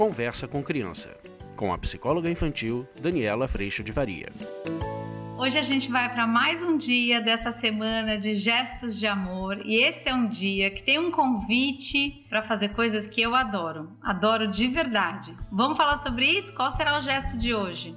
Conversa com Criança, com a psicóloga infantil Daniela Freixo de Varia. Hoje a gente vai para mais um dia dessa semana de gestos de amor e esse é um dia que tem um convite para fazer coisas que eu adoro. Adoro de verdade. Vamos falar sobre isso? Qual será o gesto de hoje?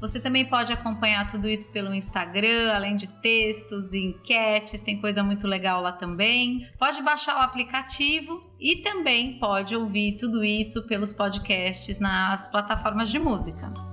Você também pode acompanhar tudo isso pelo Instagram, além de textos e enquetes, tem coisa muito legal lá também. Pode baixar o aplicativo e também pode ouvir tudo isso pelos podcasts nas plataformas de música.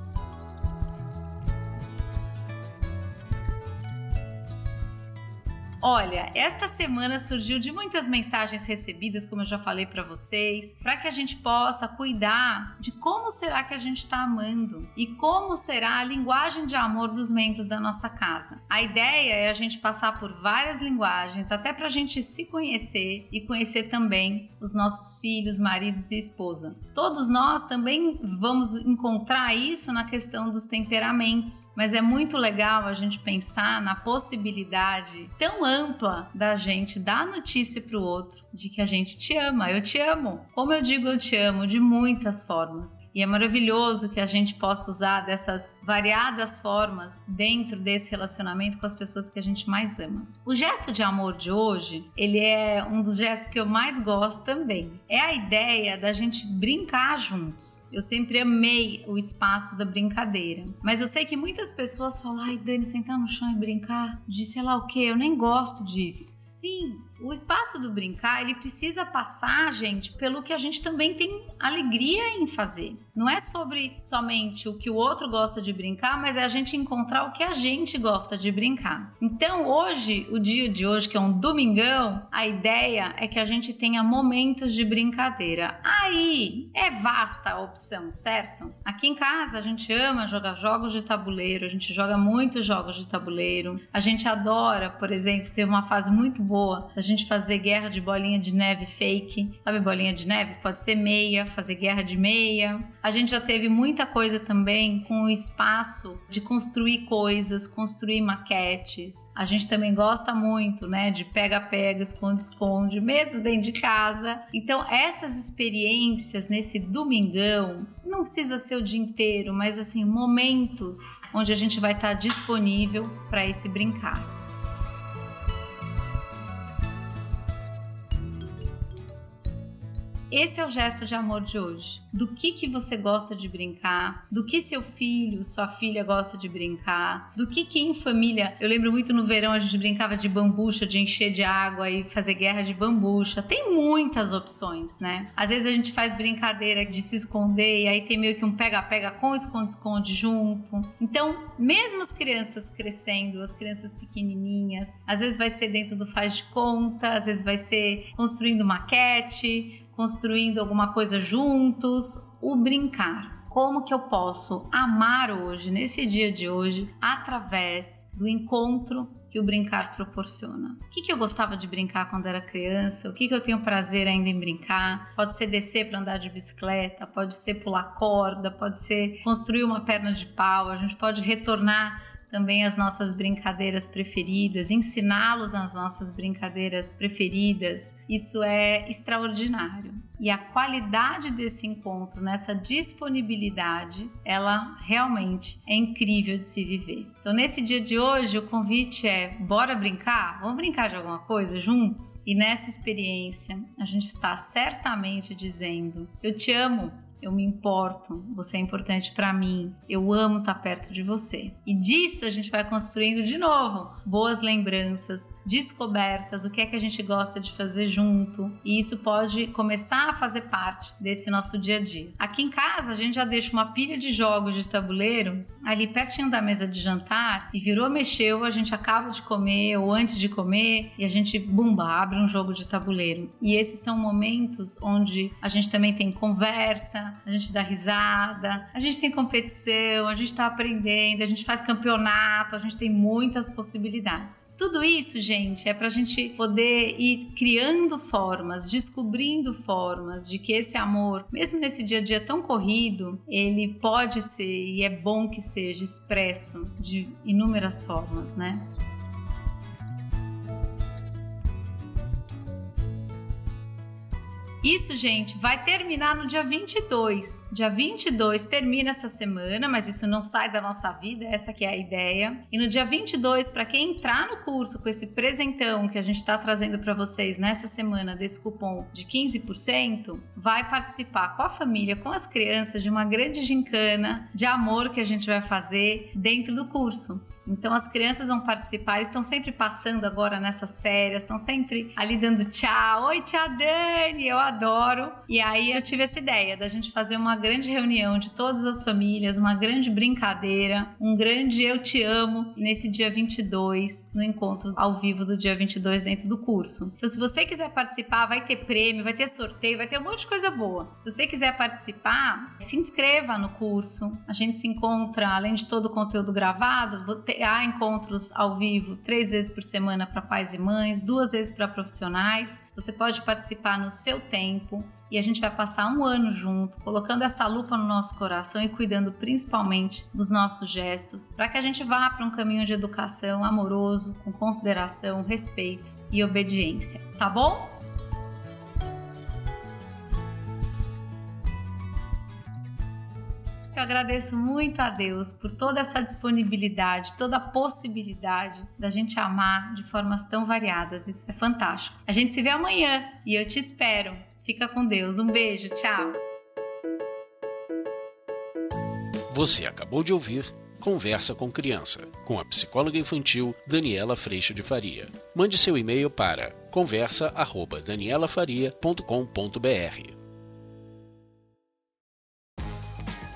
Olha, esta semana surgiu de muitas mensagens recebidas, como eu já falei para vocês, para que a gente possa cuidar de como será que a gente está amando e como será a linguagem de amor dos membros da nossa casa. A ideia é a gente passar por várias linguagens, até para a gente se conhecer e conhecer também os nossos filhos, maridos e esposa. Todos nós também vamos encontrar isso na questão dos temperamentos, mas é muito legal a gente pensar na possibilidade tão ampla ampla da gente dar notícia para o outro de que a gente te ama, eu te amo. Como eu digo, eu te amo de muitas formas. E é maravilhoso que a gente possa usar dessas variadas formas dentro desse relacionamento com as pessoas que a gente mais ama. O gesto de amor de hoje, ele é um dos gestos que eu mais gosto também. É a ideia da gente brincar juntos. Eu sempre amei o espaço da brincadeira. Mas eu sei que muitas pessoas falam: ai, Dani, sentar no chão e brincar de sei lá o que, eu nem gosto disso. Sim, o espaço do brincar, ele precisa passar, gente, pelo que a gente também tem alegria em fazer. Não é sobre somente o que o outro gosta de brincar, mas é a gente encontrar o que a gente gosta de brincar. Então, hoje, o dia de hoje, que é um domingão, a ideia é que a gente tenha momentos de brincadeira. Aí é vasta a opção, certo? Aqui em casa a gente ama jogar jogos de tabuleiro, a gente joga muitos jogos de tabuleiro. A gente adora, por exemplo, ter uma fase muito boa gente fazer guerra de bolinha de neve fake. Sabe bolinha de neve? Pode ser meia, fazer guerra de meia. A gente já teve muita coisa também com o espaço de construir coisas, construir maquetes. A gente também gosta muito, né, de pega-pega, esconde-esconde, mesmo dentro de casa. Então, essas experiências nesse domingão, não precisa ser o dia inteiro, mas assim, momentos onde a gente vai estar disponível para esse brincar. Esse é o gesto de amor de hoje. Do que que você gosta de brincar? Do que seu filho, sua filha gosta de brincar? Do que que em família, eu lembro muito no verão a gente brincava de bambucha, de encher de água e fazer guerra de bambucha. Tem muitas opções, né? Às vezes a gente faz brincadeira de se esconder e aí tem meio que um pega-pega com esconde-esconde junto. Então, mesmo as crianças crescendo, as crianças pequenininhas, às vezes vai ser dentro do faz de conta, às vezes vai ser construindo maquete, construindo alguma coisa juntos, o brincar. Como que eu posso amar hoje, nesse dia de hoje, através do encontro que o brincar proporciona. O que, que eu gostava de brincar quando era criança? O que, que eu tenho prazer ainda em brincar? Pode ser descer para andar de bicicleta, pode ser pular corda, pode ser construir uma perna de pau, a gente pode retornar também as nossas brincadeiras preferidas, ensiná-los as nossas brincadeiras preferidas. Isso é extraordinário. E a qualidade desse encontro, nessa disponibilidade, ela realmente é incrível de se viver. Então, nesse dia de hoje, o convite é: bora brincar? Vamos brincar de alguma coisa juntos? E nessa experiência, a gente está certamente dizendo: Eu te amo, eu me importo, você é importante para mim, eu amo estar tá perto de você. E disso a gente vai construindo de novo boas lembranças, descobertas, o que é que a gente gosta de fazer junto, e isso pode começar a fazer parte desse nosso dia a dia. Aqui em casa a gente já deixa uma pilha de jogos de tabuleiro ali pertinho da mesa de jantar e virou mexeu, a gente acaba de comer ou antes de comer e a gente bumba, abre um jogo de tabuleiro. E esses são momentos onde a gente também tem conversa, a gente dá risada, a gente tem competição, a gente está aprendendo, a gente faz campeonato, a gente tem muitas possibilidades. Tudo isso, gente, é para a gente poder ir criando formas, descobrindo formas de que esse amor, mesmo nesse dia a dia tão corrido, ele pode ser e é bom que seja expresso de inúmeras formas, né? Isso, gente, vai terminar no dia 22. Dia 22 termina essa semana, mas isso não sai da nossa vida, essa que é a ideia. E no dia 22, para quem entrar no curso com esse presentão que a gente está trazendo para vocês nessa semana desse cupom de 15%, vai participar com a família, com as crianças de uma grande gincana de amor que a gente vai fazer dentro do curso. Então as crianças vão participar, estão sempre passando agora nessas férias, estão sempre ali dando tchau. Oi, tia Dani, eu adoro. E aí eu tive essa ideia da gente fazer uma grande reunião de todas as famílias, uma grande brincadeira, um grande eu te amo nesse dia 22, no encontro ao vivo do dia 22 dentro do curso. Então se você quiser participar, vai ter prêmio, vai ter sorteio, vai ter um monte de coisa boa. Se você quiser participar, se inscreva no curso. A gente se encontra, além de todo o conteúdo gravado, há encontros ao vivo três vezes por semana para pais e mães, duas vezes para profissionais. Você pode participar no seu tempo e a gente vai passar um ano junto, colocando essa lupa no nosso coração e cuidando principalmente dos nossos gestos, para que a gente vá para um caminho de educação amoroso, com consideração, respeito e obediência. Tá bom? Eu agradeço muito a Deus por toda essa disponibilidade, toda a possibilidade da gente amar de formas tão variadas. Isso é fantástico. A gente se vê amanhã e eu te espero. Fica com Deus. Um beijo. Tchau. Você acabou de ouvir Conversa com Criança, com a psicóloga infantil Daniela Freixo de Faria. Mande seu e-mail para conversa@danielafaria.com.br.